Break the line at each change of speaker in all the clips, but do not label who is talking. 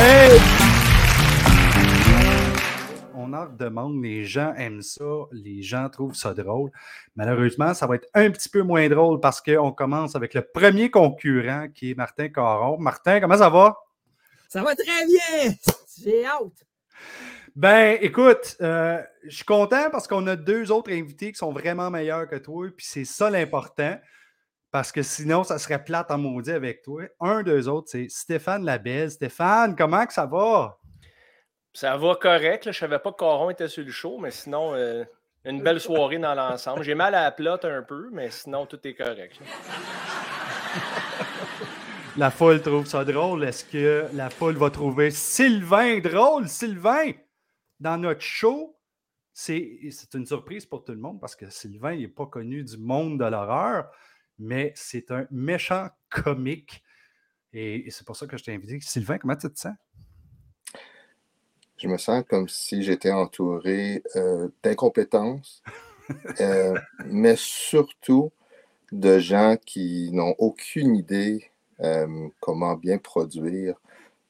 Hey! On en demande, les gens aiment ça, les gens trouvent ça drôle. Malheureusement, ça va être un petit peu moins drôle parce qu'on commence avec le premier concurrent qui est Martin Caron. Martin, comment ça va?
Ça va très bien! J'ai hâte!
Ben, écoute, euh, je suis content parce qu'on a deux autres invités qui sont vraiment meilleurs que toi, puis c'est ça l'important. Parce que sinon, ça serait plate en maudit avec toi. Un d'eux autres, c'est Stéphane Labelle. Stéphane, comment que ça va?
Ça va correct. Je ne savais pas que Coron était sur le show, mais sinon, euh, une belle soirée dans l'ensemble. J'ai mal à la plotte un peu, mais sinon, tout est correct.
la foule trouve ça drôle. Est-ce que la foule va trouver Sylvain drôle? Sylvain, dans notre show, c'est une surprise pour tout le monde parce que Sylvain n'est pas connu du monde de l'horreur mais c'est un méchant comique. Et, c'est pour ça que je t'ai invité. Sylvain, comment tu te sens?
Je me sens comme si j'étais entouré euh, d'incompétence, euh, mais surtout de gens qui n'ont aucune idée euh, comment bien produire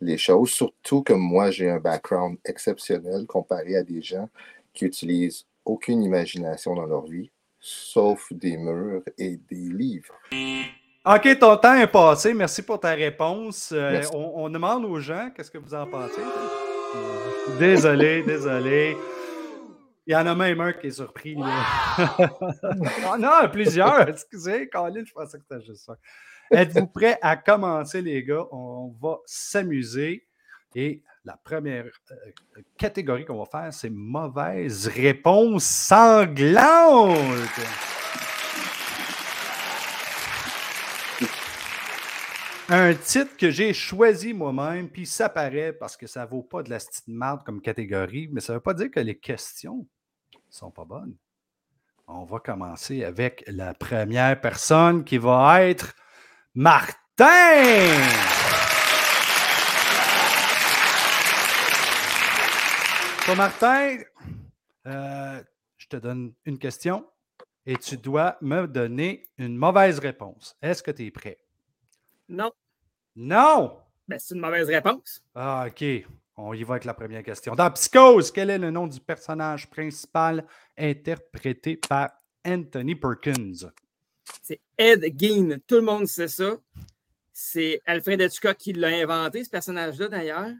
les choses. Surtout que moi, j'ai un background exceptionnel comparé à des gens qui utilisent aucune imagination dans leur vie sauf des murs et des livres.
OK, ton temps est passé. Merci pour ta réponse. Euh, on, demande aux gens qu'est-ce que vous en pensez? Désolé, désolé. Il y en a même un qui est surpris. oh non, plusieurs. Excusez, Colin, je pensais que c'était juste ça. Êtes-vous prêts à commencer, les gars? On va s'amuser. Et la première euh, catégorie qu'on va faire, c'est mauvaise réponse sanglante. Un titre que j'ai choisi moi-même, puis ça paraît parce que ça vaut pas de la petite marde comme catégorie, mais ça ne veut pas dire que les questions sont pas bonnes. On va commencer avec la première personne qui va être Martin. Martin, euh, je te donne une question et tu dois me donner une mauvaise réponse. Est-ce que tu es prêt?
Non.
Non!
Ben, c'est une mauvaise réponse.
Ah, OK. On y va avec la première question. Dans Psychose, quel est le nom du personnage principal interprété par Anthony Perkins?
C'est Ed Gein. Tout le monde sait ça. C'est Alfred Hitchcock qui l'a inventé, ce personnage-là, d'ailleurs.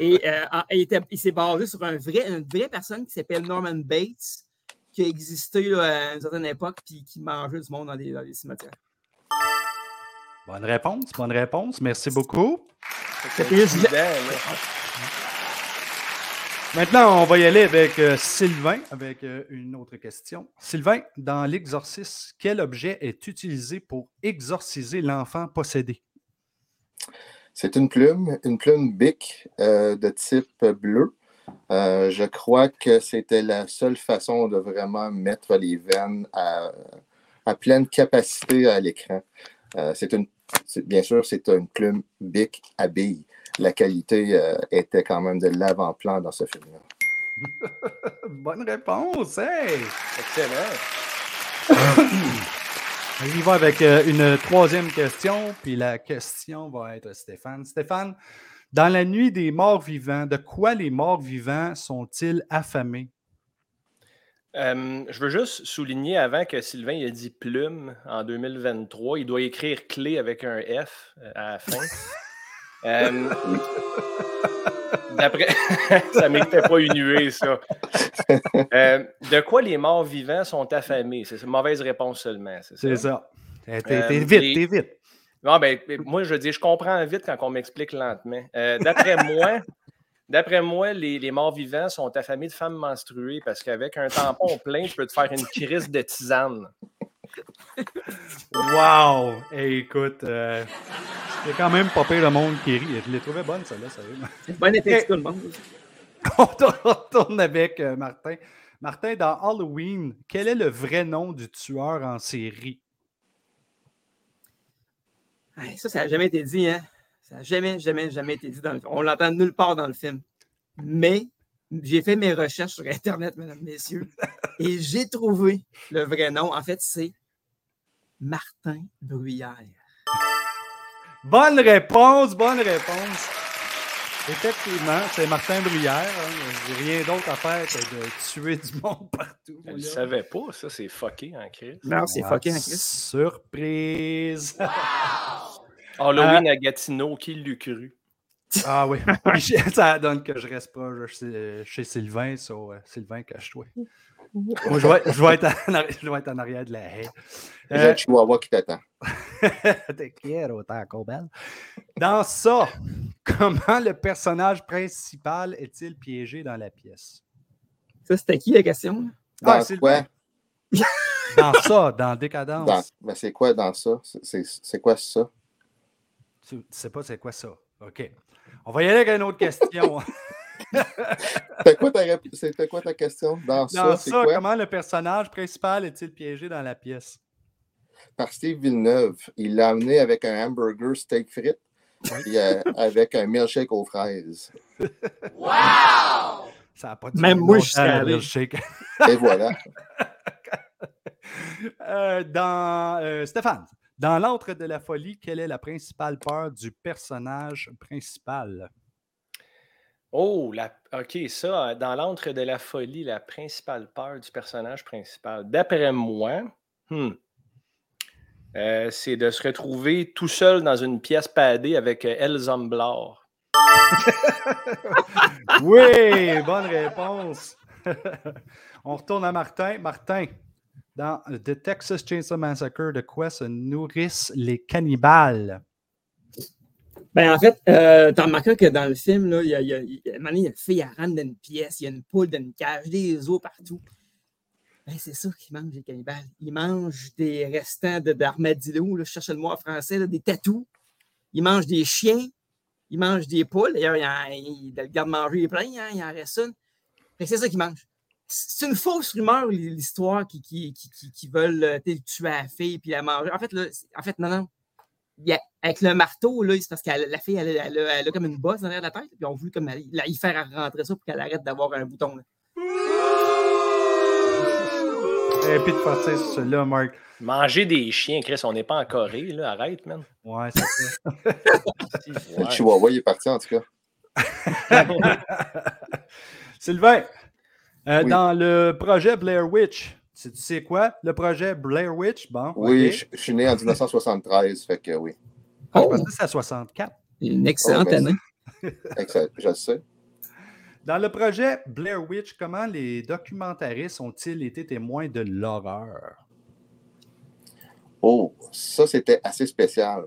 Et euh, il, s'est basé sur un vrai, une vraie personne qui s'appelle Norman Bates, qui a existé à une certaine époque et qui mangeait du monde dans les, cimetières.
Bonne réponse, bonne réponse. Merci beaucoup. Maintenant, on va y aller avec euh, Sylvain, avec euh, une autre question. Sylvain, dans l'exorcisme, quel objet est utilisé pour exorciser l'enfant possédé?
C'est une plume, une plume bic euh, de type bleu. Euh, je crois que c'était la seule façon de vraiment mettre les veines à, pleine capacité à l'écran. Euh, c'est une, bien sûr, c'est une plume bic à billes. La qualité était quand même de l'avant-plan dans ce film-là.
Bonne réponse, hey!
Excellent!
On y va avec euh, une troisième question, puis la question va être Stéphane. Stéphane, dans la nuit des morts vivants, de quoi les morts vivants sont-ils affamés?
Euh, je veux juste souligner avant que Sylvain ait dit plume en 2023, il doit écrire clé avec un F euh, à la fin. D'après. ça m'était pas une huée, ça. Euh, de quoi les morts vivants sont affamés? C'est une mauvaise réponse seulement.
C'est ça? T'es euh, vite, t'es vite.
Non, ben, moi, je dis, je comprends vite quand on m'explique lentement. Euh, d'après moi, D'après moi, les, les, morts vivants sont affamés de femmes menstruées parce qu'avec un tampon plein, tu peux te faire une crise de tisane.
Wow! écoute, euh, c'est quand même pas pire le monde qui rit. Je l'ai trouvé bonne, celle-là, sérieusement.
Bon effet, tout le monde.
On retourne avec euh, Martin. Martin, dans Halloween, quel est le vrai nom du tueur en série?
Ça, ça n'a jamais été dit, hein? Ça n'a jamais, jamais, jamais été dit dans le film. On l'entend nulle part dans le film. Mais j'ai fait mes recherches sur Internet, mesdames, messieurs, et j'ai trouvé le vrai nom. En fait, c'est Martin Bruyère.
Bonne réponse, bonne réponse. Effectivement, c'est Martin Bruyère. Hein. Rien d'autre à faire que de tuer du monde partout.
Je ne savais pas, ça, c'est fucké en crise.
Non, c'est fucké en crise.
Surprise!
Halloween à Gatineau, qui l'eût cru?
Ah oui. ça donne que je reste pas chez, Sylvain, sur euh, Sylvain cache-toi. Moi, je vais, je, vais être en, je vais être en arrière de la haie.
J'ai euh, un chihuahua qui t'attend.
Te autant belle. Dans ça, comment le personnage principal est-il piégé dans la pièce?
Ça, c'était qui la question?
Dans ah, quoi?
dans ça, dans Décadence.
Ben, c'est quoi dans ça? C'est quoi ça?
Tu ne sais pas c'est quoi ça? OK. On va y aller avec une autre question.
C'était quoi, ta... quoi ta question? Dans, ça, ça quoi?
comment le personnage principal est-il piégé dans la pièce?
Par Steve Villeneuve. Il l'a amené avec un hamburger steak frites et euh, avec un milkshake aux fraises.
Wow! Ça n'a pas Même moi, je suis milkshake.
Et voilà.
Euh, dans euh, Stéphane, dans l'antre de la folie, quelle est la principale peur du personnage principal?
Oh, la... OK, ça, dans l'antre de la folie, la principale peur du personnage principal. D'après moi, hmm, euh, c'est de se retrouver tout seul dans une pièce padée avec euh, Blar.
oui, bonne réponse. On retourne à Martin. Martin, dans The Texas Chainsaw Massacre, de quoi se nourrissent les cannibales?
Ben, en fait, euh, t'as remarqué que dans le film, là, il, y a, il, y a, il y a une fille, elle rentre dans une pièce, il y a une poule dans une cage, des os partout. Ben, c'est ça qu'ils mangent, les cannibales. Ils mangent des restants d'armadillo, je cherche le mot en français, des tatous. Ils mangent des chiens. Ils mangent des poules. D'ailleurs, il, le garde-manger est plein, hein, il en reste une. C'est ça qu'ils mangent c'est une fausse rumeur, l'histoire qui, qui, qui, qui, veulent euh, tuer la fille puis la manger. En fait, là, en fait non, non. Avec le marteau, là, c'est parce que la fille, elle, elle, a comme une bosse derrière la tête, puis on voulu comme la, y faire rentrer ça pour qu'elle arrête d'avoir un bouton. Là.
Et puis de passer sur là, Marc.
Manger des chiens, Chris, on n'est pas en Corée, là. Arrête, man.
Ouais, c'est ça.
Le chihuahua, il est parti, en tout cas.
Sylvain, euh, dans le projet Blair Witch, tu sais quoi? Le projet Blair Witch, bon.
Oui, je, suis né en 1973, fait que oui.
Ah, je pensais que c'est à 64.
Une excellente année.
Excellent, je le sais.
Dans le projet Blair Witch, comment les documentaristes ont-ils été témoins de l'horreur?
Oh, ça, c'était assez spécial.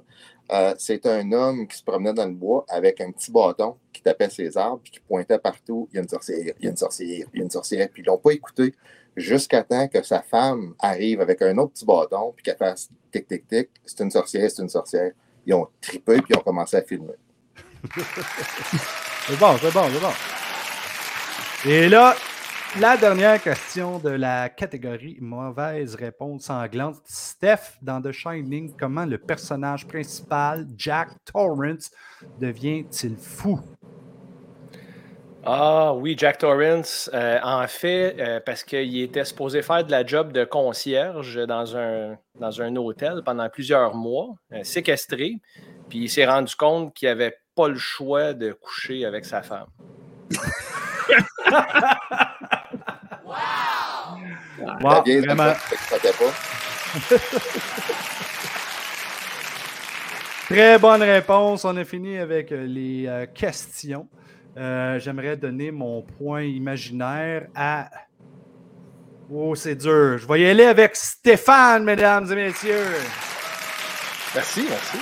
Euh, c'est un homme qui se promenait dans le bois avec un petit bâton qui tapait ses arbres puis qui pointait partout. Il y a une sorcière, il y a une sorcière, il y a une sorcière. Puis ils l'ont pas écouté jusqu'à temps que sa femme arrive avec un autre petit bâton puis qu'elle fasse tic tic tic. C'est une sorcière, c'est une sorcière. Ils ont tripé puis ils ont commencé à filmer.
c'est bon, c'est bon, c'est bon. Et là, la dernière question de la catégorie mauvaise réponse sanglante. Steph, dans The Shining, comment le personnage principal, Jack Torrance, devient-il fou?
Ah oui, Jack Torrance, euh, en fait, euh, parce qu'il était supposé faire de la job de concierge dans un, dans un hôtel pendant plusieurs mois, euh, séquestré, puis il s'est rendu compte qu'il n'avait pas le choix de coucher avec sa femme.
Wow, vraiment. Très bonne réponse. On a fini avec les euh, questions. Euh, j'aimerais donner mon point imaginaire à. Oh, c'est dur. Je vais y aller avec Stéphane, mesdames et messieurs.
Merci, merci.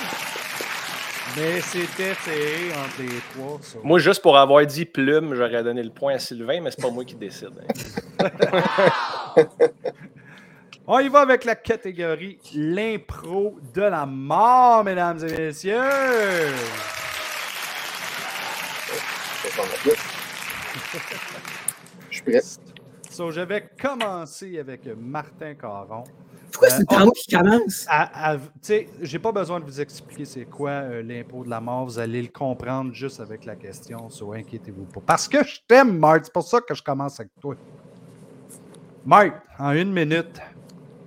Mais c'était serré entre les trois.
Moi, juste pour avoir dit plume, j'aurais donné le point à Sylvain, mais c'est pas moi qui décide. Hein.
On y va avec la catégorie l'impro de la mort, mesdames et messieurs.
Je suis prêt.
je vais commencer avec Martin Caron.
Pourquoi c'est euh, qui commence?
J'ai pas besoin de vous expliquer c'est quoi euh, l'impôt de la mort. Vous allez le comprendre juste avec la question. So, inquiétez-vous pas. Parce que je t'aime, Marc. C'est pour ça que je commence avec toi. Marc, en une minute,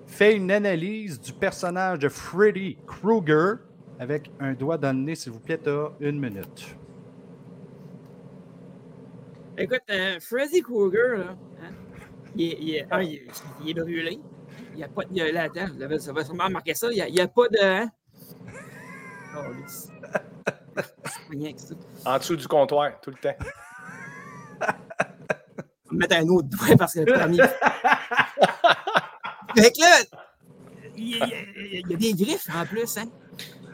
fais une analyse du personnage de Freddy Krueger avec un doigt dans le nez, s'il vous plaît. Tu une minute.
Écoute, euh, Freddy Krueger, là, hein, il, est, il, est, il, il, est, brûlé. Il n'y a pas de. Il là, attends, ça va sûrement marquer ça. Il n'y a, a, pas de. Hein? Oh,
rien que ça. En dessous du comptoir, tout le temps.
On va mettre un autre doigt parce que le premier. fait que là, il y, a, il y, a, des griffes en plus, hein.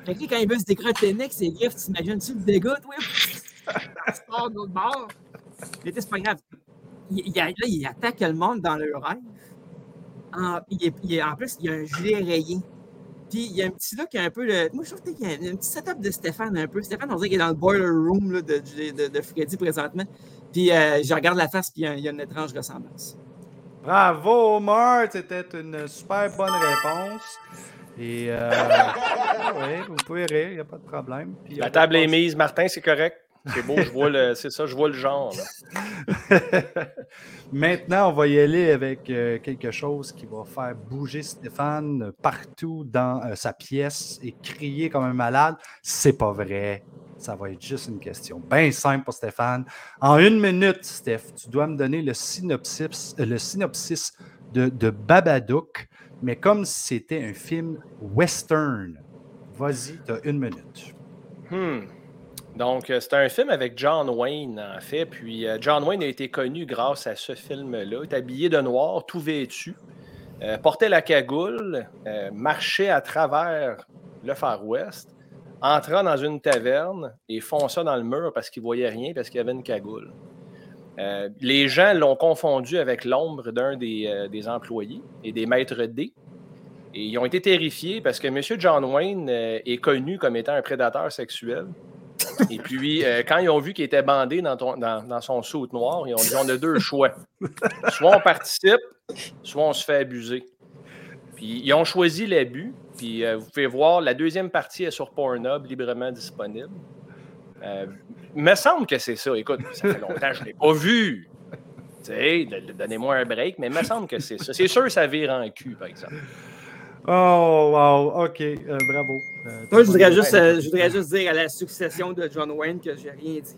Fait que là, quand il veut se décrocher le nez, ses griffes, t'imagines-tu le dégât, toi? Ça se part de l'autre bord. Mais c'est pas grave. Il, il, là, il attaque le monde dans leur rêve. En, il est, en plus, il y a un gilet rayé. Puis il y a un petit look un peu. Le, moi, je trouve qu'il y a un petit setup de Stéphane un peu. Stéphane, on dirait qu'il est dans le boiler room là, de, de, de, Freddy présentement. Puis euh, je regarde la face, puis il y, a, il y, a, une étrange ressemblance.
Bravo, Marthe! C'était une super bonne réponse. Et euh, oui, vous pouvez rire, il n'y a pas de problème.
Puis, la table est mise, Martin, c'est correct. C'est beau, je vois le, c'est ça, je vois le genre.
Maintenant, on va y aller avec euh, quelque chose qui va faire bouger Stéphane partout dans euh, sa pièce et crier comme un malade. C'est pas vrai. Ça va être juste une question bien simple pour Stéphane. En une minute, Steph, tu dois me donner le synopsis, euh, le synopsis de, de Babadook, mais comme si c'était un film western. Vas-y, tu as une minute.
Hmm. Donc, euh, c'est un film avec John Wayne, en fait. Puis, euh, John Wayne a été connu grâce à ce film-là. Il est habillé de noir, tout vêtu, euh, portait la cagoule, marchait à travers le Far West, entra dans une taverne et fonça dans le mur parce qu'il voyait rien, parce qu'il avait une cagoule. les gens l'ont confondu avec l'ombre d'un des, des, employés et des maîtres D. Et ils ont été terrifiés parce que M. John Wayne est connu comme étant un prédateur sexuel. Et puis, euh, quand ils ont vu qu'il était bandé dans, son soute noir, ils ont dit on a deux choix. Soit on participe, soit on se fait abuser. Puis, ils ont choisi l'abus. Puis, euh, vous pouvez voir, la deuxième partie est sur Pornhub, librement disponible. Euh, il me semble que c'est ça. Écoute, ça fait longtemps que je ne l'ai pas vu. Donnez-moi un break, mais il me semble que c'est ça. C'est sûr ça vire en cul, par exemple.
Oh, wow, OK, euh, bravo.
Euh, Moi, je voudrais, juste, euh, je voudrais juste dire à la succession de John Wayne que j'ai rien dit.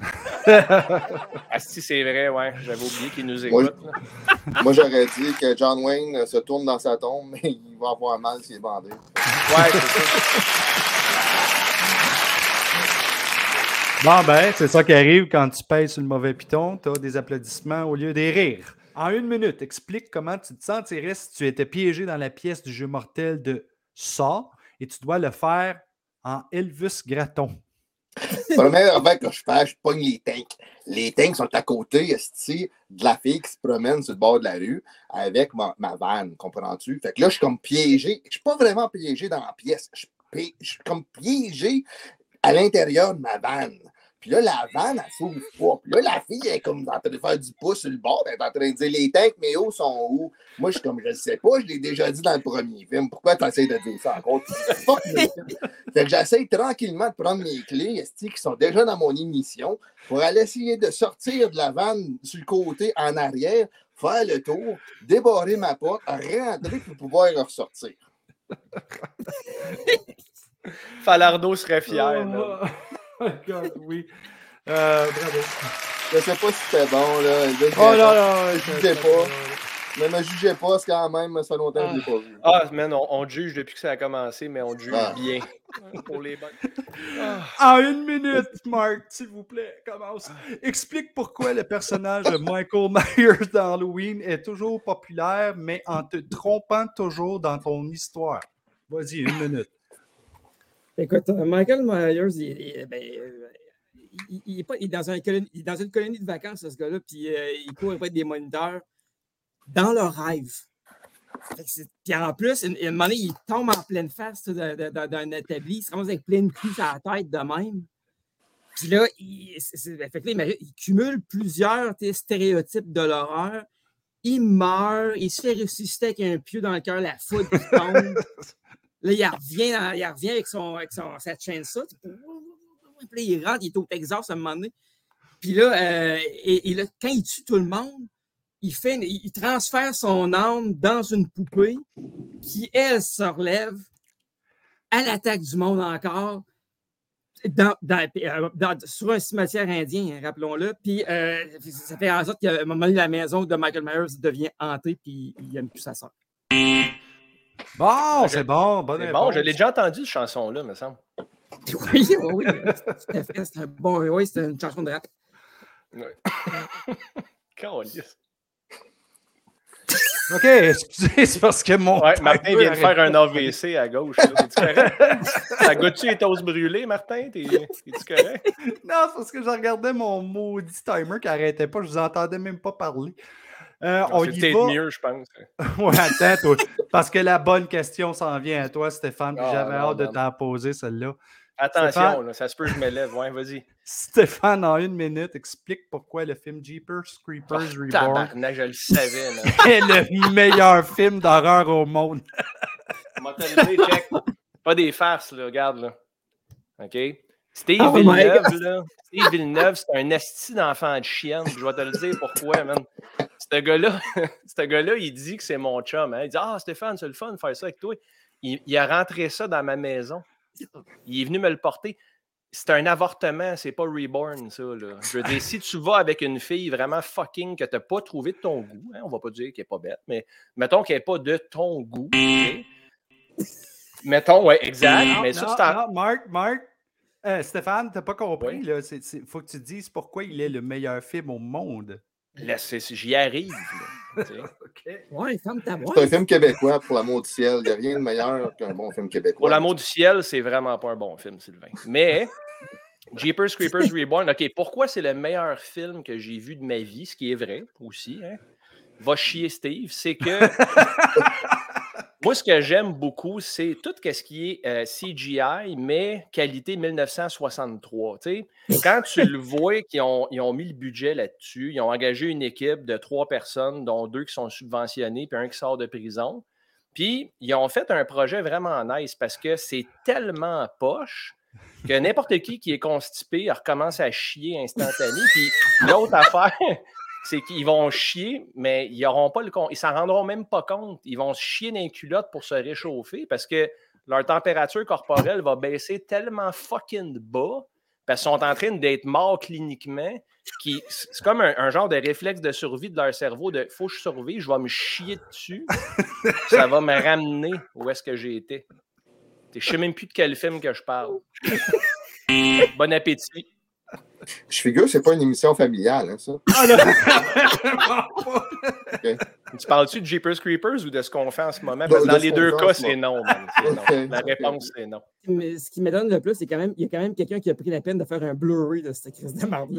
ah, si c'est vrai, ouais, j'avais oublié qu'il nous écoute.
Moi, j'aurais dit que John Wayne se tourne dans sa tombe, mais il va avoir mal s'il est bandé. Ouais, c'est ça.
Bon, ben, c'est ça qui arrive quand tu payes sur le mauvais piton. Tu as des applaudissements au lieu des rires. En une minute, explique comment tu te sentirais si tu étais piégé dans la pièce du jeu mortel de Saw et tu dois le faire en Elvis Graton.
Première affaire que je fais, je pogne les tanks. Les tanks sont à côté de la fille qui se promène sur le bord de la rue avec ma, vanne, comprends-tu? Fait que là, je suis comme piégé. Je suis pas vraiment piégé dans la pièce. Je suis comme piégé à l'intérieur de ma vanne. Puis là, la vanne, elle s'ouvre pas. Puis là, la fille, elle est comme en train de faire du pouce sur le bord. Elle est en train de dire les tanks, mais où sont où? Moi, je suis comme, je ne sais pas, je l'ai déjà dit dans le premier film. Pourquoi tu essaies de dire ça encore? fait que j'essaie tranquillement de prendre mes clés, qui sont déjà dans mon émission, pour aller essayer de sortir de la vanne sur le côté en arrière, faire le tour, débarrer ma porte, rentrer pour pouvoir ressortir.
Falardo serait fier.
Oh, God, oui. Euh, bravo.
Je sais pas si c'était bon, là.
oh non, non,
je jugez pas. Ne me jugez pas, c'est quand même, ça longtemps que je l'ai pas vu.
Ah, man, on, on, juge depuis que ça a commencé, mais on juge ah. bien. Pour les bonnes.
Ah. En une minute, Mark, s'il vous plaît, commence. Explique pourquoi le personnage de Michael Myers dans Halloween est toujours populaire, mais en te trompant toujours dans ton histoire. Vas-y, une minute.
Écoute, euh, Michael Myers, il, ben, euh, il, est pas, il, est dans, un dans, une colonie de vacances, ce gars-là, puis euh, il court être des moniteurs dans leur rêve. Puis en plus, une, moment donné, il tombe en pleine face d'un établi, il se ramasse avec plein de à la tête de même. Puis là, il, là, il, cumule plusieurs stéréotypes de l'horreur. Il meurt, il se fait ressusciter avec un pieu dans le cœur, la foudre tombe. Là, il revient, il revient avec, son, avec son, sa chaîne ça. Puis il rentre, il est au Texas à un moment donné. Puis là, euh, et, là, quand il tue tout le monde, il, fait, il transfère son âme dans une poupée qui, elle, se relève à l'attaque du monde encore. euh, sur un cimetière indien, rappelons-le. Puis euh, ça fait en sorte qu'à un moment donné, la maison de Michael Myers devient hantée, puis il n'aime plus sa soeur.
Bon, c'est bon. Bonne
bon, je l'ai déjà entendu, cette chanson-là, me semble.
Oui, oui, c'est un bon, oui, c'est une chanson de rap.
Oui.
OK, excusez, c'est parce que mon.
Ouais, Martin vient de faire un AVC à gauche. Es-tu correct? Ta goûté est os brûlée, Martin? Es-tu correct?
Non, c'est parce que je regardais mon maudit timer qui n'arrêtait pas. Je vous entendais même pas parler.
Euh, on y va. mieux, je pense.
ouais, attends, toi. Parce que la bonne question s'en vient à toi, Stéphane. Ah, J'avais hâte de t'en poser, celle-là.
Attention, là, ça se peut que je me lève. Ouais, vas-y.
Stéphane, en une minute, explique pourquoi le film Jeepers Creepers oh, Reborn
je le savais,
est le meilleur film d'horreur au monde.
check. Pas des farces, là, regarde, là. OK? Steve oh Villeneuve, là. Steve Villeneuve, c'est un esti d'enfant de chienne. Je vais te le dire pourquoi, man. Ce gars-là, ce gars-là, il dit que c'est mon chum. Hein. Il dit Ah, Stéphane, c'est le fun de faire ça avec toi. il a rentré ça dans ma maison. Il est venu me le porter. C'est un avortement, c'est pas reborn, ça. Là. Je veux dire, si tu vas avec une fille vraiment fucking que tu n'as pas trouvé de ton goût, hein, on va pas dire qu'elle n'est pas bête, mais mettons qu'elle n'est pas de ton goût. Mettons, ouais, exact.
Non,
mais
ça, Marc, Marc, euh, Stéphane, tu n'as pas compris. Il faut que tu dises pourquoi il est le meilleur film au monde.
J'y arrive.
Ouais, ta
C'est un film québécois, pour l'amour du ciel. Il n'y a rien de meilleur qu'un bon film québécois.
Pour l'amour du ciel, c'est vraiment pas un bon film, Sylvain. Mais Jeepers Creepers Reborn, OK, pourquoi c'est le meilleur film que j'ai vu de ma vie, ce qui est vrai aussi, hein? Va chier Steve, c'est que Moi, ce que j'aime beaucoup, c'est tout ce qui est euh, CGI, mais qualité 1963. Quand tu le vois qu'ils ont, ont, mis le budget là-dessus, ils ont engagé une équipe de trois personnes, dont deux qui sont subventionnés, puis un qui sort de prison. Puis, ils ont fait un projet vraiment nice parce que c'est tellement poche que n'importe qui qui est constipé recommence à chier instantané. Puis, l'autre affaire, c'est qu'ils vont chier, mais ils auront pas le ils s'en rendront même pas compte. Ils vont se chier dans les culottes pour se réchauffer parce que leur température corporelle va baisser tellement fucking bas parce qu'ils sont en train d'être morts cliniquement. C'est comme un, genre de réflexe de survie de leur cerveau de faut que je survive, je vais me chier dessus. ça va me ramener où est-ce que j'ai été. Je sais même plus de quel film que je parle. bon appétit.
Je figure, c'est pas une émission familiale, hein, ça.
Ah, Tu parles-tu de Jeepers Creepers ou de ce qu'on fait en ce moment? dans les deux cas, c'est non, La réponse, c'est non.
Mais ce qui m'étonne le plus, c'est quand même, il y a quand même quelqu'un qui a pris la peine de faire un Blu-ray de cette crise de marde.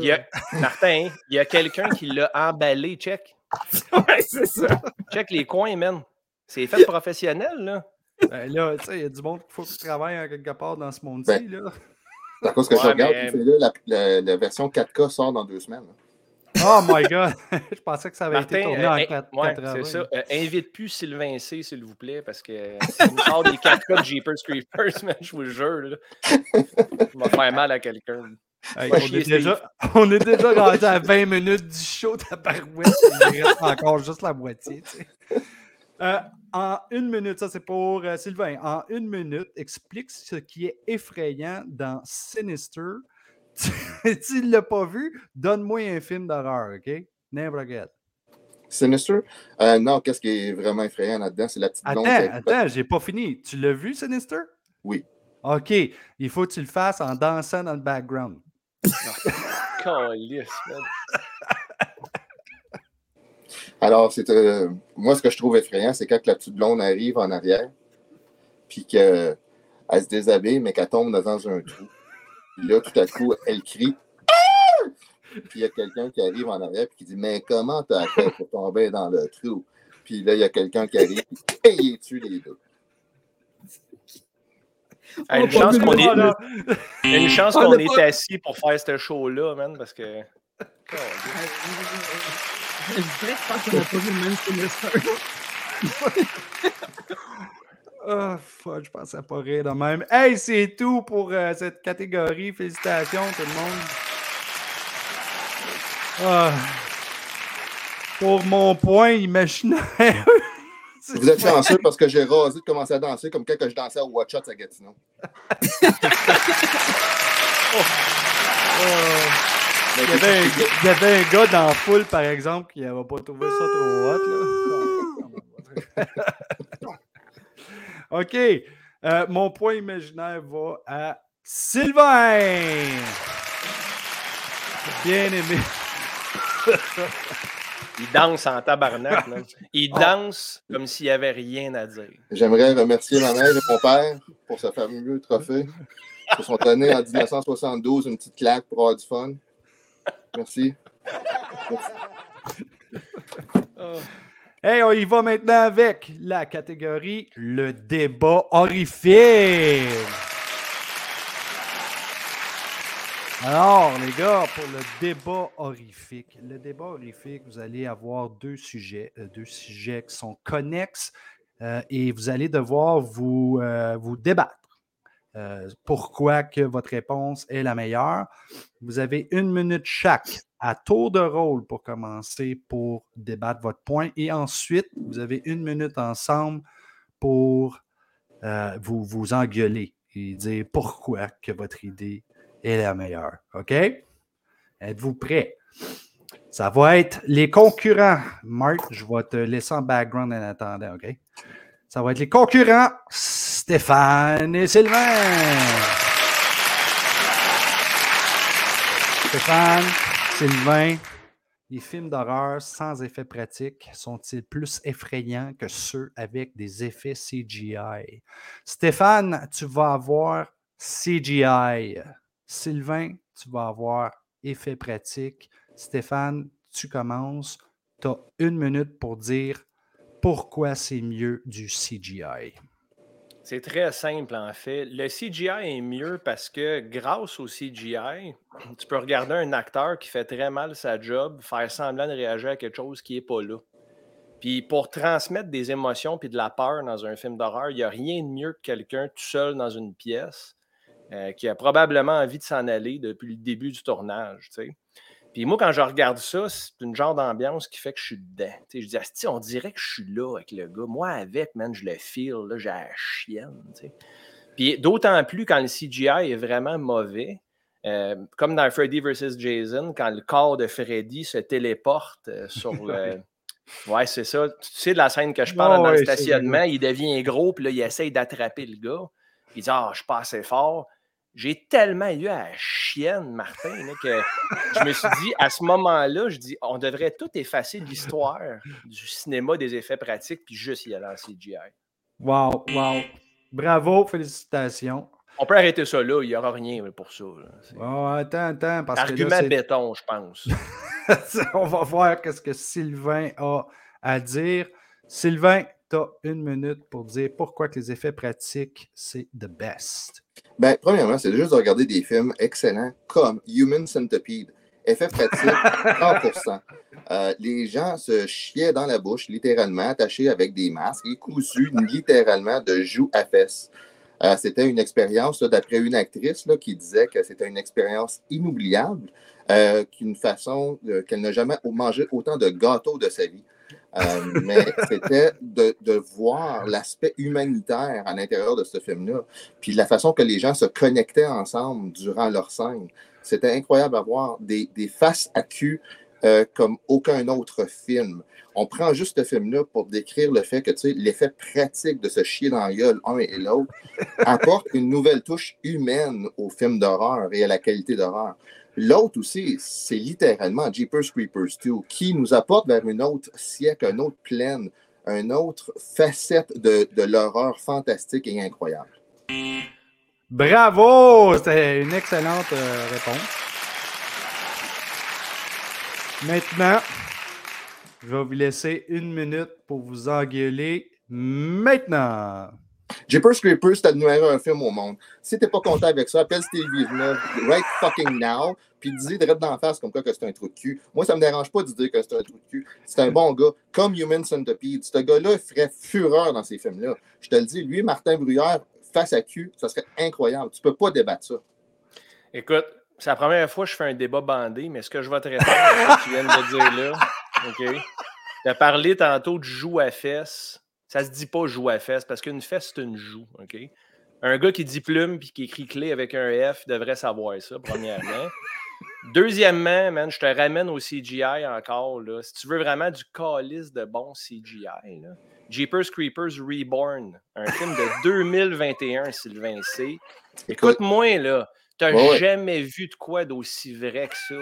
Martin, il y a quelqu'un qui l'a emballé, check.
ouais, c'est ça.
Check les coins, man. C'est fait professionnel, là.
Ben là, tu sais, il y a du monde qu'il faut que tu travailles quelque part dans ce monde-ci, ben, là.
À cause que je regarde, la, version 4K sort dans deux semaines.
Oh my God! je pensais que ça avait été tourné en 4
euh, ouais, C'est ça. Euh, invite plus Sylvain C, s'il vous plaît, parce que si nous sort des 4K de Jeepers Creepers, je vous le jure, là, je vais faire mal à quelqu'un.
on, est déjà, on est déjà rendu à 20 minutes du show de parouette. Il reste encore juste la moitié. Tu sais. Euh, en une minute, ça c'est pour euh, Sylvain. En une minute, explique ce qui est effrayant dans Sinister. tu ne l'as pas vu, donne-moi un film d'horreur, OK? Never get.
Sinister? Euh, non, qu'est-ce qui est vraiment effrayant là-dedans? C'est la petite
blonde. Attends, attends, j'ai pas fini. Tu l'as vu, Sinister?
Oui.
OK. Il faut que tu le fasses en dansant dans le background.
Alors, c'est euh, moi, ce que je trouve effrayant, c'est quand la petite blonde arrive en arrière, puis qu'elle se déshabille, mais qu'elle tombe dans un trou. Puis là, tout à coup, elle crie. Ah! Puis il y a quelqu'un qui arrive en arrière et qui dit Mais comment t'as fait pour tomber dans le trou? Puis là, il y a quelqu'un qui arrive et il tue les deux.
une, chance qu'on est, une chance qu'on est assis pour faire ce show-là, man, parce que.
Je pense qu'on n'a pas vu le même
Oh, fuck, je pensais pas rire de même. Hey, c'est tout pour euh, cette catégorie. Félicitations, tout le monde. Ah. Pour mon point imaginaire.
Vous êtes chanceux parce que j'ai rasé de commencer à danser comme quand je dansais au Watch Out à Gatineau.
Il y, avait un, il y avait un gars dans la foule, par exemple, qui n'avait pas trouvé ça trop hot. Là. OK. Euh, mon point imaginaire va à Sylvain. Bien aimé.
Il danse en tabarnak. Là. Il danse comme s'il n'y avait rien à dire.
J'aimerais remercier ma mère et mon père pour ce fameux trophée. Ils se sont donnés en 1972 une petite claque pour avoir du fun. Merci.
Hey, on y va maintenant avec la catégorie le débat horrifique. Alors, les gars, pour le débat horrifique, le débat horrifique, vous allez avoir deux sujets, euh, deux sujets qui sont connexes euh, et vous allez devoir vous, euh, vous débattre. Euh, pourquoi que votre réponse est la meilleure? Vous avez une minute chaque à tour de rôle pour commencer pour débattre votre point et ensuite, vous avez une minute ensemble pour euh, vous, vous engueuler et dire pourquoi que votre idée est la meilleure. OK? Êtes-vous prêts? Ça va être les concurrents. Marc, je vais te laisser en background en attendant, OK? Ça va être les concurrents Stéphane et Sylvain. Stéphane, Sylvain, les films d'horreur sans effets pratiques sont-ils plus effrayants que ceux avec des effets CGI? Stéphane, tu vas avoir CGI. Sylvain, tu vas avoir effets pratiques. Stéphane, tu commences. Tu as une minute pour dire pourquoi c'est mieux du CGI?
C'est très simple en fait. Le CGI est mieux parce que grâce au CGI, tu peux regarder un acteur qui fait très mal sa job, faire semblant de réagir à quelque chose qui n'est pas là. Puis pour transmettre des émotions puis de la peur dans un film d'horreur, il n'y a rien de mieux que quelqu'un tout seul dans une pièce euh, qui a probablement envie de s'en aller depuis le début du tournage. Tu sais. Puis moi, quand je regarde ça, c'est une genre d'ambiance qui fait que je suis dedans. je dis, on dirait que je suis là avec le gars. Moi, avec, man, je le feel, là, j'ai la chienne. Puis d'autant plus quand le CGI est vraiment mauvais, euh, comme dans Freddy vs. Jason, quand le corps de Freddy se téléporte euh, sur le. Ouais, c'est ça. Tu sais de la scène que je parle dans le stationnement, il devient gros, puis là, il essaye d'attraper le gars. Il dit Ah, je suis pas assez fort j'ai tellement eu à chienne, Martin, que je me suis dit, à ce moment-là, je dis, on devrait tout effacer l'histoire du cinéma des effets pratiques, puis juste y aller en CGI.
Wow, wow. Bravo, félicitations.
On peut arrêter ça là, il n'y aura rien pour ça.
Oh, attends, attends. Parce
Argument que béton, je pense.
on va voir ce que Sylvain a à dire. Sylvain, tu as une minute pour dire pourquoi que les effets pratiques, c'est the best.
Ben, premièrement, c'est juste de regarder des films excellents comme Human Centipede. Effet pratique, 100%. Euh, les gens se chiaient dans la bouche, littéralement, attachés avec des masques et cousus littéralement de joues à fesses. Euh, c'était une expérience, d'après une actrice là, qui disait que c'était une expérience inoubliable, euh, qu'une façon qu'elle n'a jamais mangé autant de gâteaux de sa vie. Euh, mais c'était de, de, voir l'aspect humanitaire à l'intérieur de ce film-là, puis la façon que les gens se connectaient ensemble durant leur scène. C'était incroyable à voir des, des faces à cul euh, comme aucun autre film. On prend juste ce film-là pour décrire le fait que l'effet pratique de se chier dans la gueule un et l'autre apporte une nouvelle touche humaine au film d'horreur et à la qualité d'horreur. L'autre aussi, c'est littéralement Jeepers Creepers 2 qui nous apporte vers une autre siècle, une autre plaine, une autre facette de, de l'horreur fantastique et incroyable.
Bravo! C'était une excellente euh, réponse. Maintenant, je vais vous laisser une minute pour vous engueuler maintenant.
Jeepers Creepers, c'est le numéro un film au monde. Si t'es pas content avec ça, appelle Steve Villeneuve right fucking now, puis dis direct d'en face comme quoi que c'est un trou de cul. Moi, ça me dérange pas de dire que c'est un trou de cul. C'est un bon gars, comme Human Centipede. Ce gars-là ferait fureur dans ces films-là. Je te le dis, lui, Martin Bruyère, face à cul, ça serait incroyable. Tu peux pas débattre ça.
Écoute, c'est la première fois que je fais un débat bandé, mais ce que je vais te répondre ce que tu viens de dire là, OK? Tu as parlé tantôt de joue à fesses ça se dit pas joue à fesse parce qu'une fesse, c'est une joue. OK? Un gars qui dit plume puis qui écrit clé avec un F devrait savoir ça, premièrement. Deuxièmement, man, je te ramène au CGI encore. Là. Si tu veux vraiment du calice de bon CGI, là, Jeepers Creepers Reborn, un film de 2021, Sylvain C. Écoute-moi, là, t'as
Ouais, ouais.
jamais vu de quoi d'aussi vrai que ça.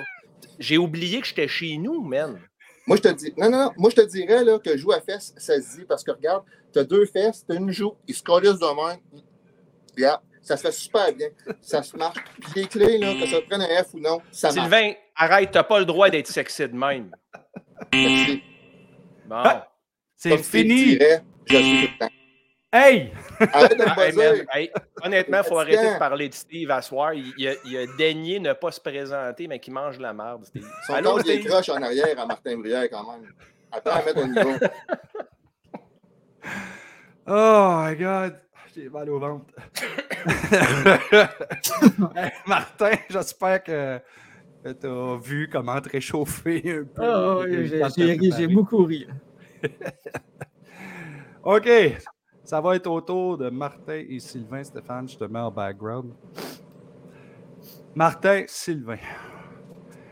J'ai oublié que j'étais chez nous, man.
Moi, je te dis, non, non, non, moi, je te dirais là, que jouer à fesses, ça se dit, parce que regarde, tu as deux fesses, tu as une joue, ils se collent de même. Ça se fait super bien. Ça se marche. Puis les clés, là, que ça prenne un F ou non, ça marche.
Sylvain, arrête, t'as pas le droit d'être sexy de même.
Merci.
Bon.
Ah. C'est fini.
je suis tout le temps.
Hey!
Arrête de me
Ah, hey,
buzzer.
man, hey, honnêtement, il faut arrêter de parler de Steve à soir. Il, il a, il a daigné ne pas se présenter, mais qu'il mange de la merde, Steve.
Son
Allô,
corps,
Steve?
croche en arrière à Martin Brière quand même. Attends à mettre au niveau.
Oh my god! J'ai mal au ventre. Hey, Martin, j'espère que tu as vu comment te réchauffer un peu. Préparé.
j'ai beaucoup ri.
OK. Ça va être au tour de Martin et Sylvain. Stéphane, je te mets en background. Martin, Sylvain.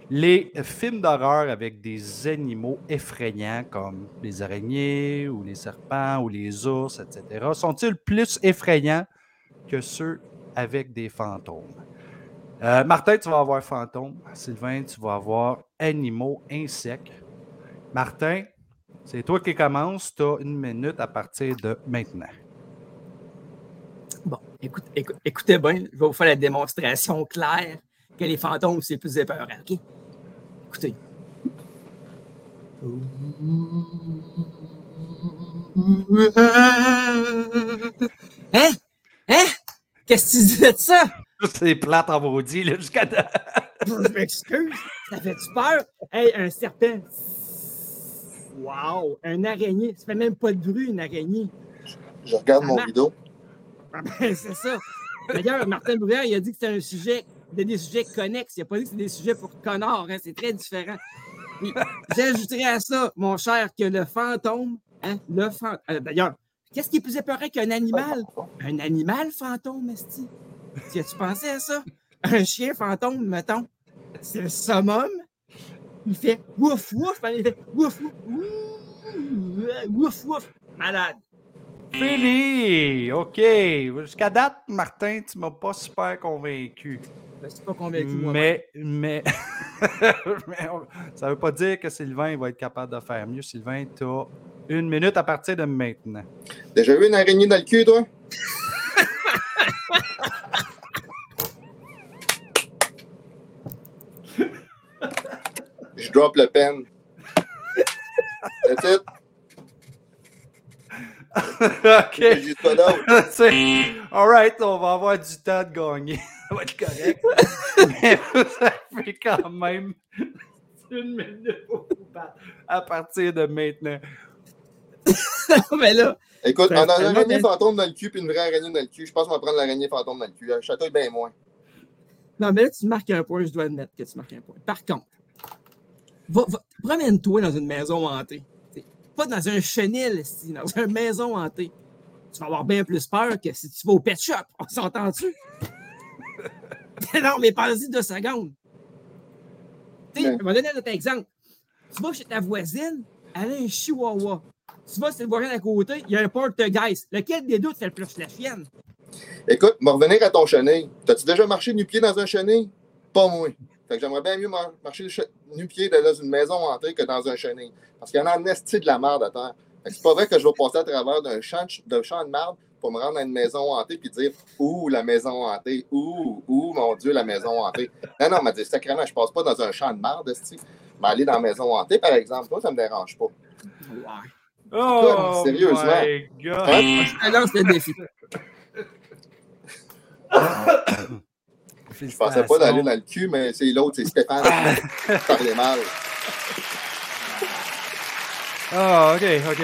Les films d'horreur avec des animaux effrayants comme les araignées ou les serpents ou les ours, etc., sont-ils plus effrayants que ceux avec des fantômes? Euh, Martin, tu vas avoir fantômes. Sylvain, tu vas avoir animaux, insectes. Martin, c'est toi qui commences. Tu as une minute à partir de maintenant.
Bon, écoute, écoute- écoutez bien, je vais vous faire la démonstration claire que les fantômes, c'est plus épeurant, OK? Écoutez. Hein? Hein? Qu'est-ce que tu disais de ça?
C'est plate en maudit, là, jusqu'à.
Je m'excuse. Ça fait-tu peur? Hey, un serpent. Wow! Un araignée. Ça fait même pas de bruit, une araignée.
Je regarde
Ça
mon
marche.
rideau.
Ah ben, c'est ça. D'ailleurs, Martin Bruyère, il a dit que c'était un sujet, des des sujets connexes. Il n'a pas dit que c'était des sujets pour connards. hein. C'est très différent. J'ajouterais à ça, mon cher, que le fantôme, hein, le fantôme. D'ailleurs, qu'est-ce qui est plus épeurant qu'un animal? Un animal fantôme, Esti. Tu as-tu pensé à ça? Un chien fantôme, mettons. C'est le summum. Il fait wouf wouf, hein, il fait wouf wouf, ouh, wouf wouf. Malade.
Fini! OK. Jusqu'à date, Martin, tu m'as pas super convaincu.
Je suis pas convaincu, moi.
Mais, mais, mais on- ça veut pas dire que Sylvain va être capable de faire mieux. Sylvain, tu as une minute à partir de maintenant.
Déjà vu une araignée dans le cul, toi? Je drop le pen. That's it.
OK. All right, on va avoir du temps de gagner. Ça va être correct. Mais ça fait quand même une minute pour vous battre à partir de maintenant.
mais là,
Écoute, on a une araignée fantôme dans le cul puis une vraie araignée dans le cul. Je pense qu'on va prendre l'araignée fantôme dans le cul. Le château est bien moins.
non, mais là, tu marques un point, je dois admettre que tu marques un point. Par contre, va- va- promène-toi dans une maison hantée. T'sais, pas dans un chenil, dans une maison hantée. Tu vas avoir bien plus peur que si tu vas au pet shop. On s'entend-tu? non, mais pense-y deux secondes. Tu sais, je vais donner un autre exemple. Tu vas chez ta voisine, elle a un chihuahua. Tu vas chez le voisin à côté, il y a un poltergeist. Lequel des deux te fait le plus la chienne?
Écoute, me revenir à ton chenil. T'as-tu déjà marché nu-pied dans un chenil? Pas moi. Fait que j'aimerais bien mieux mar- marcher che- nu-pied dans une maison hantée que dans un chenil. Parce qu'il y en a un esti de la merde à terre. C'est pas vrai que je vais passer à travers d'un champ de, champ de merde pour me rendre à une maison hantée puis dire Ouh, la maison hantée, ouh, ouh, mon Dieu, la maison hantée. Non, non, m'a dit sacrément, je passe pas dans un champ de merde, esti. Mais aller dans la maison hantée, par exemple, moi, ça me dérange pas.
Ouais.
Oh,
Sérieusement.
my God.
Hein?
Je te lance le défi.
Je pensais pas d'aller dans le cul, mais c'est l'autre, c'est Stéphane qui parlait mal.
Ah, OK, OK.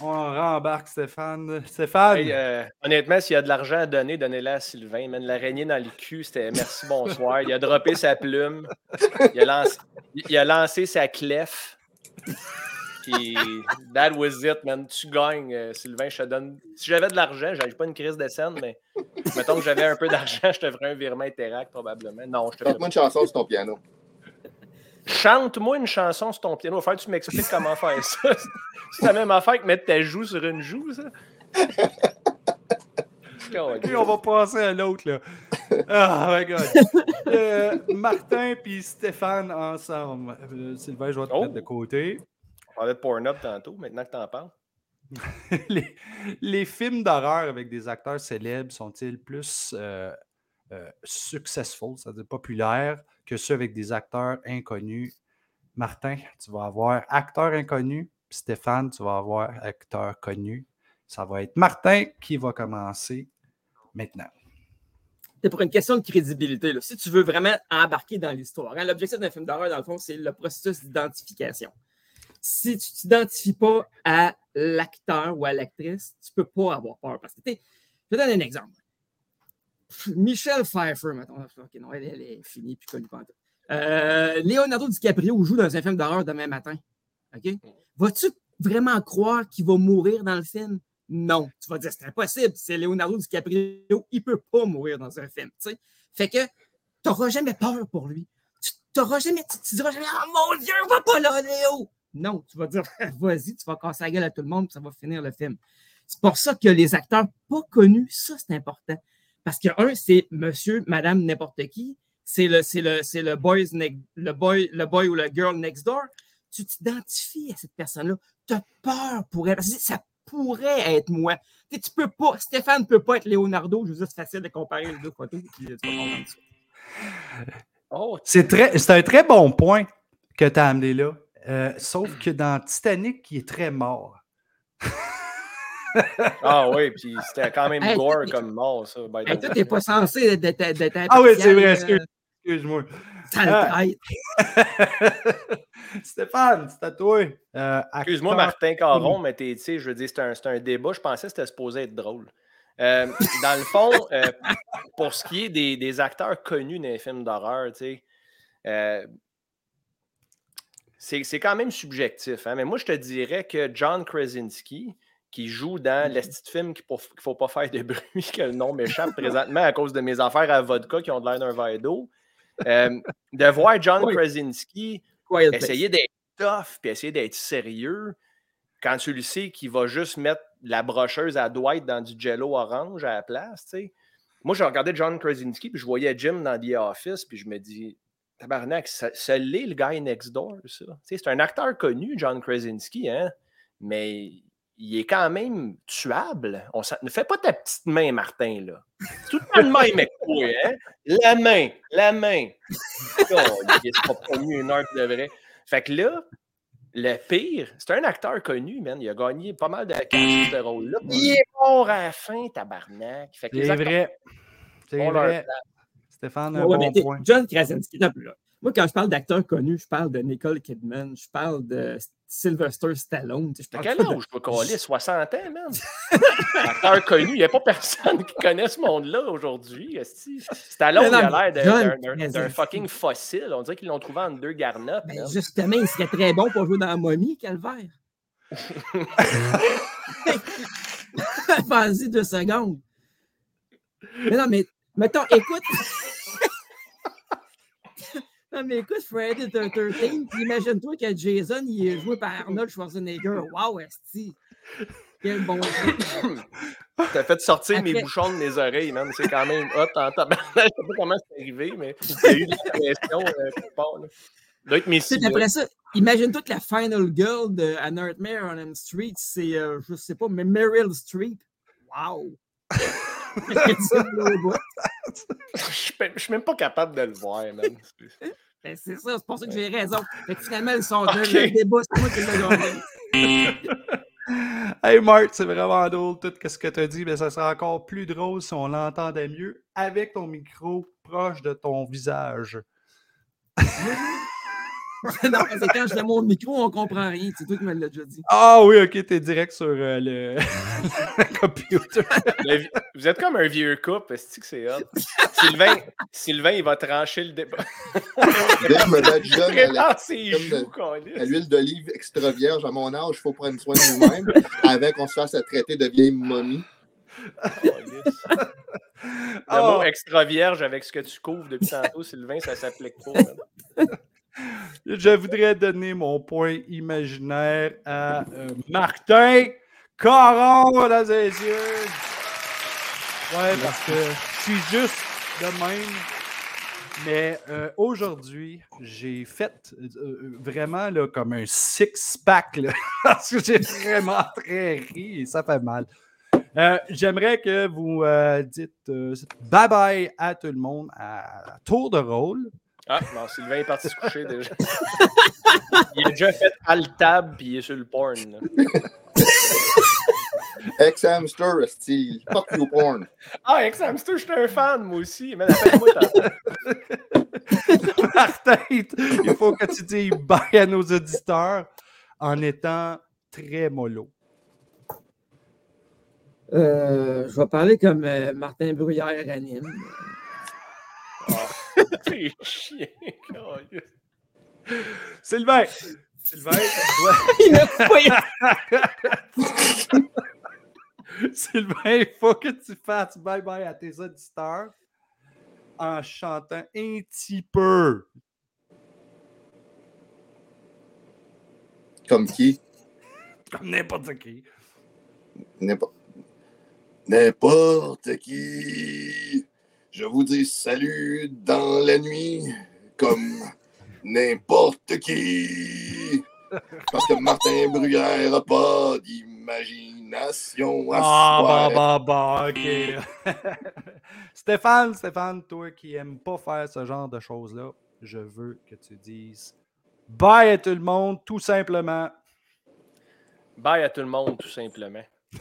On rembarque Stéphane. Stéphane,
Hey, euh, honnêtement, s'il y a de l'argent à donner, donnez-le à Sylvain. Man, l'araignée dans le cul, c'était merci, bonsoir. Il a droppé sa plume. Il a lancé, il a lancé sa clef. Puis, that was it, man. Tu gagnes, euh, Sylvain. Je te donne. Si j'avais de l'argent, j'avais pas une crise de scène, mais mettons que j'avais un peu d'argent, je te ferais un virement Interact, probablement. Non, je te
Chante-moi une chanson sur ton piano.
Chante-moi une chanson sur ton piano. Que tu m'expliques comment faire ça. C'est la même affaire que mettre ta joue sur une joue, ça.
Puis on va passer à l'autre, là. Ah, my God. Euh, Martin puis Stéphane ensemble. Euh, Sylvain, je vais te
Oh.
mettre de côté.
On parlait de Pornhub tantôt, maintenant que t'en parles.
les, les films d'horreur avec des acteurs célèbres sont-ils plus euh, euh, successful, c'est-à-dire populaires, que ceux avec des acteurs inconnus? Martin, tu vas avoir acteur inconnu, puis Stéphane, tu vas avoir acteur connu. Ça va être Martin qui va commencer maintenant.
C'est pour une question de crédibilité. là. Si tu veux vraiment embarquer dans l'histoire, hein, l'objectif d'un film d'horreur, dans le fond, c'est le processus d'identification. Si tu t'identifies pas à l'acteur ou à l'actrice, tu ne peux pas avoir peur. Parce que, t'sais, je te donne un exemple. Michelle Pfeiffer, mettons. Ok, non, elle, est finie puis connue pas. Euh, Leonardo DiCaprio joue dans un film d'horreur demain matin. OK? Vas-tu vraiment croire qu'il va mourir dans le film? Non. Tu vas dire, c'est impossible. C'est Leonardo DiCaprio. Il ne peut pas mourir dans un film. tu sais? Fait que tu n'auras jamais peur pour lui. Tu n'auras jamais, tu, tu diras jamais, oh mon Dieu, va pas là, Léo. Non, tu vas dire, vas-y, tu vas casser la gueule à tout le monde, puis ça va finir le film. C'est pour ça que les acteurs pas connus, ça, c'est important. Parce que, un, c'est monsieur, madame, n'importe qui. C'est le, c'est le, c'est le, boys le, boy, le boy ou le girl next door. Tu t'identifies à cette personne-là. Tu as peur pour elle. Ça pourrait être moi. Tu peux pas, Stéphane ne peut pas être Leonardo. Je veux dire, c'est facile de comparer les deux photos. puis tu vas ça.
C'est très- c'est un très bon point que tu as amené là. Euh, sauf que dans Titanic, il est très mort.
ah oui, puis c'était quand même
Hey,
gore comme mort, ça.
Hey, toi, t'es pas censé d'être
Ah oui, c'est vrai, excuse- excuse-moi.
sale
Ah. Stéphane, c'est à toi. Euh,
Excuse-moi, Martin Caron, mais t'es- tu sais, je veux dire, c'est un, c'est un débat. Je pensais que c'était supposé être drôle. Euh, dans le fond, euh, pour ce qui est des, des acteurs connus dans les films d'horreur, tu sais, euh, c'est quand même subjectif. hein, Mais moi, je te dirais que John Krasinski, qui joue dans
Mhm.
le petit film qu'il ne faut pas faire de bruit, que le nom m'échappe présentement à cause de mes affaires à vodka qui ont de l'air d'un verre d'eau, euh, de voir John
Oui.
Krasinski essayer d'être tough puis essayer d'être sérieux quand tu le sais qu'il va juste mettre la brocheuse à Dwight dans du jello orange à la place, tu sais. Moi, j'ai regardé John Krasinski puis je voyais Jim dans The Office puis je me dis, tabarnak, ça, ça l'est le guy next door, ça. C'est un acteur connu, John Krasinski, hein, mais il est quand même tuable. On ne fais pas ta petite main, Martin, là. C'est tout le temps le même toi, hein? La main, la main. Oh, il sera pas mieux une heure de vrai. Fait que là, le pire, c'est un acteur connu, man. Il a gagné pas mal de cash ce rôle-là. Il est mort à la fin, tabarnak. Fait que les
C'est
acteurs
vrai. C'est
leur
vrai. Stéphane, un
Ouais, mais
bon
t'es-
point.
John Krasinski, un peu, là. Moi, quand je parle d'acteurs connus, je parle de Nicole Kidman, je parle de Sylvester Stallone. Je
T'as
parle
quel âge, je peux coller? 60 ans, man? acteur connu. Il n'y a pas personne qui connaît ce monde-là aujourd'hui. Stallone,
non,
il a l'air d'un- fucking fossile. On dirait qu'ils l'ont trouvé entre deux garnottes.
Ben, justement, il serait très bon pour jouer dans la momie, Calvaire. Vas-y deux secondes. Mais non, mais mettons, écoute. Non, mais écoute, Friday the 13, puis imagine-toi que Jason, il est joué par Arnold Schwarzenegger. Wow, esti. Quel bon jeu.
T'as fait sortir mes bouchons de mes oreilles, man. C'est quand même hot en tabarnak. Je sais pas comment c'est arrivé, mais a eu de la pression euh, quelque part, là. Ça doit être mes
Tu sais,
cils,
après ça, imagine-toi que la final girl de A Nightmare on Elm Street, c'est, euh, je sais pas, mais Meryl Streep. Wow!
Je suis même- même pas capable de le voir, man.
Ben, c'est ça, c'est pour ça que j'ai raison. Fait que finalement, le, son,
Ok.
le débat, c'est moi qui l'ai gagné.
Hey Marc, c'est vraiment drôle tout ce que tu as dit, mais ça serait encore plus drôle si on l'entendait mieux avec ton micro proche de ton visage.
non, c'est quand je mon micro, on comprend rien. C'est toi qui me l'as déjà dit.
Ah oui, ok, t'es direct sur euh, le... computer.
vous êtes comme un vieux couple, est-ce que c'est hot? Sylvain, Sylvain, il va trancher le débat.
à l'huile d'olive extra vierge à mon âge, il faut prendre soin de nous-mêmes avant qu'on se fasse traiter de vieille momie.
Câlisse. Le
Ah.
mot extra vierge avec ce que tu couvres depuis tantôt, Sylvain, ça s'applique pas.
Je voudrais donner mon point imaginaire à euh, Martin Caron, mesdames et messieurs. Ouais, parce que je suis juste de même. Mais euh, aujourd'hui, j'ai fait euh, vraiment là, comme un six-pack parce que j'ai vraiment très ri et ça fait mal. J'aimerais que vous dites euh, bye bye à tout le monde à tour de rôle.
Ah, non, Sylvain est parti se coucher déjà. Il a déjà fait Altab puis il est sur le porn.
Ex-hamster, style. Fuck you porn.
Ah, ex-hamster, j'étais un fan, moi aussi. Mais appelle-moi tantôt.
Martin, il faut que tu dises bye à nos auditeurs en étant très mollo.
Euh, je vais parler comme euh, Martin Bruyère anime.
T'es chien.
Sylvain! Sylvain,
Il coupé.
Sylvain, il faut que tu fasses bye bye à tes auditeurs en chantant un petit peu.
Comme qui?
Comme n'importe qui.
N'importe N'importe qui. Je vous dis salut dans la nuit, comme n'importe qui. Parce que Martin Bruyère n'a pas d'imagination. à
Ah,
soir.
bah, bah, ok. Stéphane, Stéphane, toi qui aimes pas faire ce genre de choses-là, je veux que tu dises bye à tout le monde, tout simplement.
Bye à tout le monde, tout simplement.